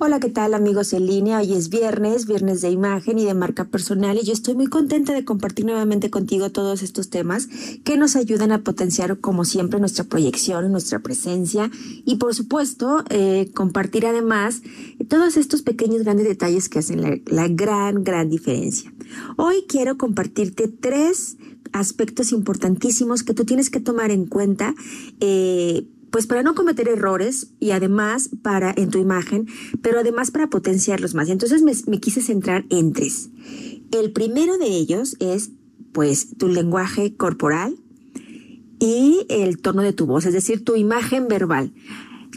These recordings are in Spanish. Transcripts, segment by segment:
Hola, ¿qué tal amigos en línea? Hoy es viernes, viernes de imagen y de marca personal y yo estoy muy contenta de compartir nuevamente contigo todos estos temas que nos ayudan a potenciar como siempre nuestra proyección, nuestra presencia y por supuesto eh, compartir además todos estos pequeños grandes detalles que hacen la, la gran, gran diferencia. Hoy quiero compartirte tres aspectos importantísimos que tú tienes que tomar en cuenta eh, pues para no cometer errores y además para en tu imagen, pero además para potenciarlos más. Entonces me, quise centrar en tres. El primero de ellos es pues tu lenguaje corporal y el tono de tu voz, es decir, tu imagen verbal.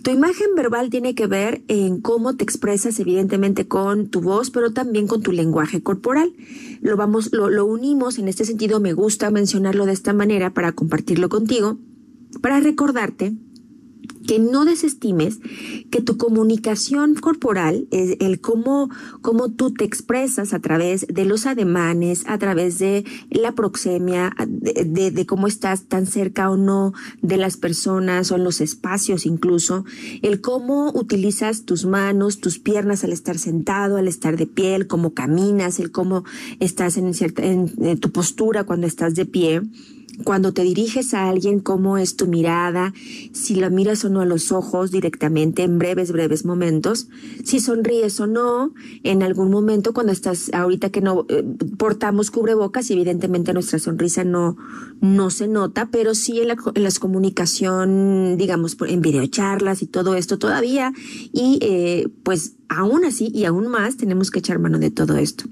Tu imagen verbal tiene que ver en cómo te expresas, evidentemente, con tu voz, pero también con tu lenguaje corporal. Lo vamos, lo, lo unimos en este sentido. Me gusta mencionarlo de esta manera para compartirlo contigo, para recordarte que no desestimes que tu comunicación corporal, es el cómo, cómo tú te expresas a través de los ademanes, a través de la proxemia, de, de, cómo estás tan cerca o no de las personas o en los espacios incluso, el cómo utilizas tus manos, tus piernas al estar sentado, al estar de pie, el cómo caminas, el cómo estás en, cierta, en tu postura cuando estás de pie cuando te diriges a alguien, cómo es tu mirada, si la miras o no a los ojos directamente en breves, breves momentos, si sonríes o no, en algún momento cuando estás, ahorita que no eh, portamos cubrebocas, evidentemente nuestra sonrisa no, no se nota, pero sí en la, las comunicación, digamos, en videocharlas y todo esto todavía, y eh, pues aún así y aún más tenemos que echar mano de todo esto.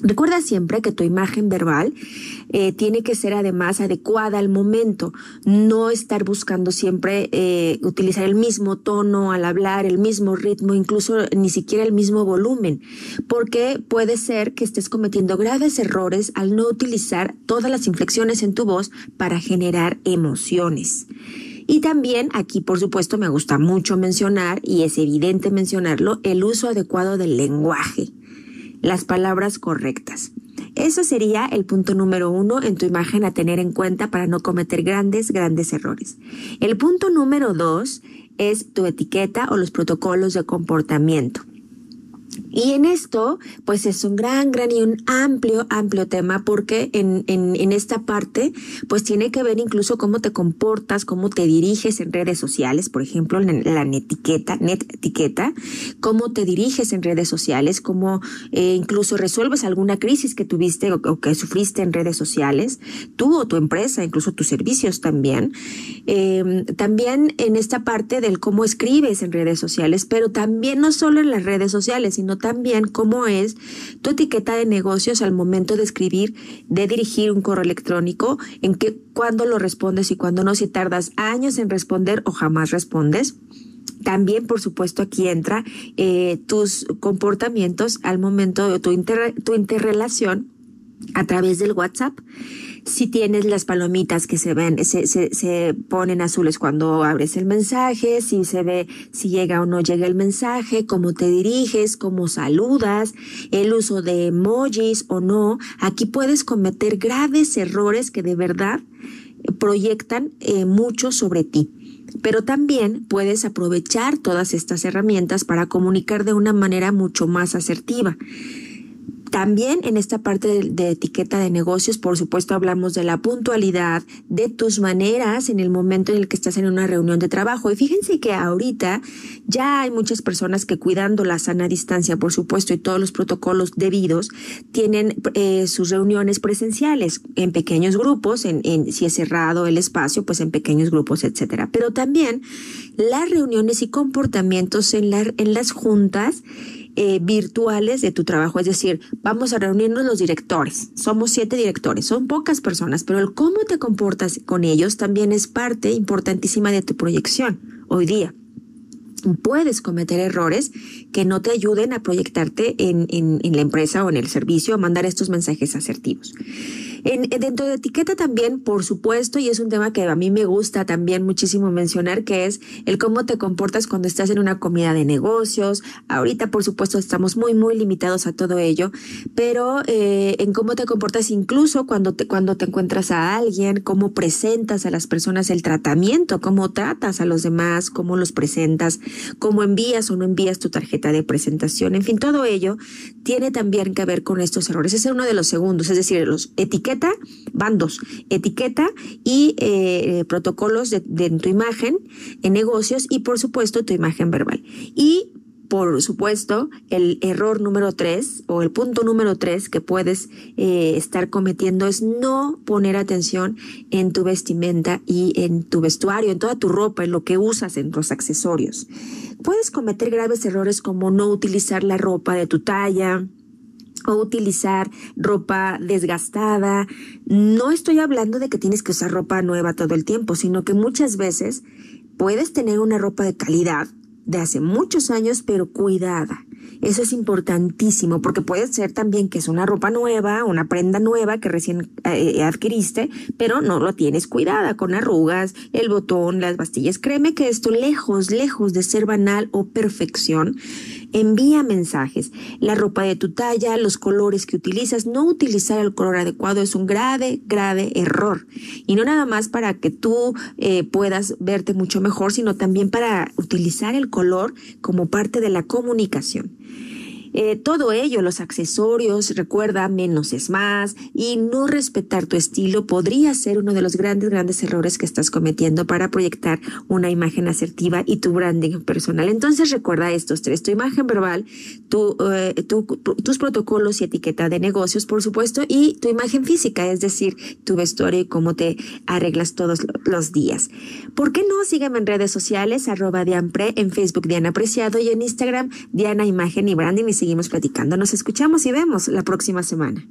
Recuerda siempre que tu imagen verbal eh, tiene que ser además adecuada al momento, no estar buscando siempre eh, utilizar el mismo tono al hablar, el mismo ritmo, incluso ni siquiera el mismo volumen, porque puede ser que estés cometiendo graves errores al no utilizar todas las inflexiones en tu voz para generar emociones. Y también aquí, por supuesto, me gusta mucho mencionar, y es evidente mencionarlo, el uso adecuado del lenguaje las palabras correctas. Eso sería el punto número uno en tu imagen a tener en cuenta para no cometer grandes, grandes errores. El punto número dos es tu etiqueta o los protocolos de comportamiento. Y en esto, pues es un gran, gran y un amplio, amplio tema porque en, en, esta parte, pues tiene que ver incluso cómo te comportas, cómo te diriges en redes sociales, por ejemplo, en la etiqueta, net etiqueta, cómo te diriges en redes sociales, cómo eh, incluso resuelves alguna crisis que tuviste o, que sufriste en redes sociales, tú o tu empresa, incluso tus servicios también. Eh, también en esta parte del cómo escribes en redes sociales, pero también no solo en las redes sociales, sino también cómo es tu etiqueta de negocios al momento de escribir, de dirigir un correo electrónico, en qué, cuándo lo respondes y cuándo no, si tardas años en responder o jamás respondes. También, por supuesto, aquí entra eh, tus comportamientos al momento de tu, inter, tu interrelación a través del WhatsApp si tienes las palomitas que se ven, se, se, se, ponen azules cuando abres el mensaje, si se ve si llega o no llega el mensaje, cómo te diriges, cómo saludas, el uso de emojis o no. Aquí puedes cometer graves errores que de verdad proyectan eh, mucho sobre ti. Pero también puedes aprovechar todas estas herramientas para comunicar de una manera mucho más asertiva. También en esta parte de, etiqueta de negocios, por supuesto, hablamos de la puntualidad, de tus maneras en el momento en el que estás en una reunión de trabajo. Y fíjense que ahorita ya hay muchas personas que cuidando la sana distancia, por supuesto, y todos los protocolos debidos, tienen eh, sus reuniones presenciales en pequeños grupos, en, en, si es cerrado el espacio, pues en pequeños grupos, etcétera. Pero también las reuniones y comportamientos en las juntas eh, virtuales de tu trabajo. Es decir, vamos a reunirnos los directores. Somos siete directores, son pocas personas, pero el cómo te comportas con ellos también es parte importantísima de tu proyección hoy día puedes cometer errores que no te ayuden a proyectarte en, en, en, la empresa o en el servicio a mandar estos mensajes asertivos. En, dentro de etiqueta también, por supuesto, y es un tema que a mí me gusta también muchísimo mencionar, que es el cómo te comportas cuando estás en una comida de negocios. Ahorita, por supuesto, estamos muy, muy limitados a todo ello, pero eh, en cómo te comportas incluso cuando te, cuando te encuentras a alguien, cómo presentas a las personas el tratamiento, cómo tratas a los demás, cómo los presentas, cómo envías o no envías tu tarjeta de presentación. En fin, todo ello tiene también que ver con estos errores. Ese es uno de los segundos, es decir, los etiqueta, van dos, etiqueta y eh, protocolos de, tu imagen en negocios y por supuesto tu imagen verbal. Y por supuesto, el error número tres o el punto número tres que puedes eh, estar cometiendo es no poner atención en tu vestimenta y en tu vestuario, en toda tu ropa, en lo que usas, en los accesorios. Puedes cometer graves errores como no utilizar la ropa de tu talla, o utilizar ropa desgastada. No estoy hablando de que tienes que usar ropa nueva todo el tiempo, sino que muchas veces puedes tener una ropa de calidad de hace muchos años, pero cuidada. Eso es importantísimo porque puede ser también que es una ropa nueva, una prenda nueva que recién eh, adquiriste, pero no lo tienes cuidada con arrugas, el botón, las bastillas. Créeme que esto lejos, lejos de ser banal o perfección, envía mensajes. La ropa de tu talla, los colores que utilizas, no utilizar el color adecuado es un grave, grave error. Y no nada más para que tú eh, puedas verte mucho mejor, sino también para utilizar el color como parte de la comunicación. Eh, todo ello, los accesorios, recuerda, menos es más, y no respetar tu estilo podría ser uno de los grandes, grandes errores que estás cometiendo para proyectar una imagen asertiva y tu branding personal. Entonces recuerda estos tres, tu imagen verbal, tu, eh, tus protocolos y etiqueta de negocios, por supuesto, y tu imagen física, es decir, tu vestuario y cómo te arreglas todos los días. ¿Por qué no? Sígueme en redes sociales, arroba Dianpre, en Facebook Diana Apreciado y en Instagram Diana Imagen y Branding y seguimos platicando. Nos escuchamos y vemos la próxima semana.